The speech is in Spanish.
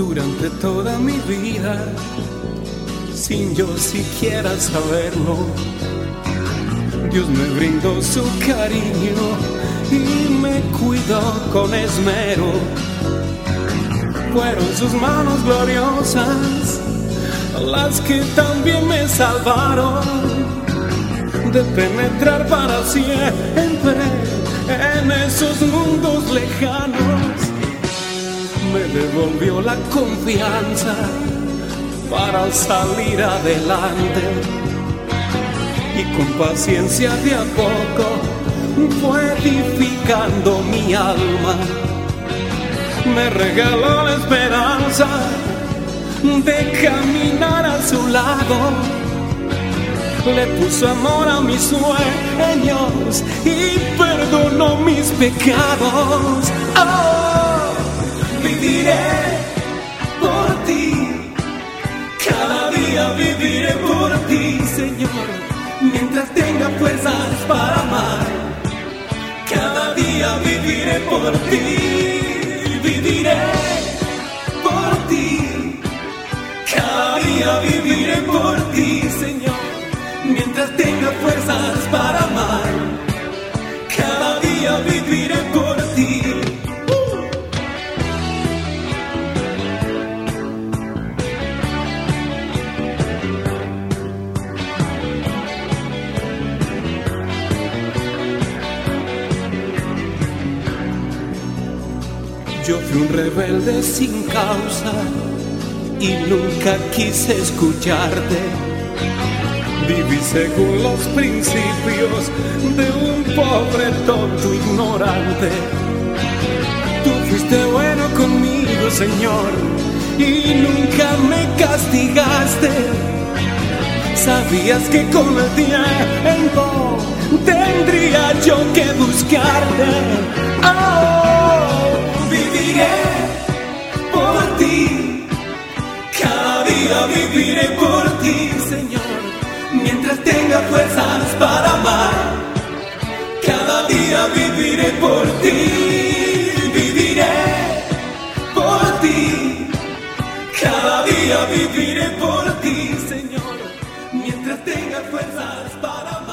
durante toda mi vida, sin yo siquiera saberlo. Dios me brindó su cariño y me cuidó con esmero. Fueron sus manos gloriosas las que también me salvaron de penetrar para siempre en esos mundos lejanos. Me devolvió la confianza para salir adelante y con paciencia de a poco fue edificando mi alma. Me regaló la esperanza de caminar a su lado. Le puso amor a mis sueños y perdonó mis pecados. Oh, viviré por ti. Cada día viviré por ti, Señor. Mientras tenga fuerzas para amar. Cada día viviré por ti. Yo fui un rebelde sin causa y nunca quise escucharte. Viví según los principios de un pobre tonto ignorante. Tú fuiste bueno conmigo, Señor, y nunca me castigaste. Sabías que con el tiempo tendría yo que buscarte. Oh, fuerzas para amar. Cada día viviré por ti, viviré por ti. Cada día viviré por ti, Señor, mientras tenga fuerzas para amar.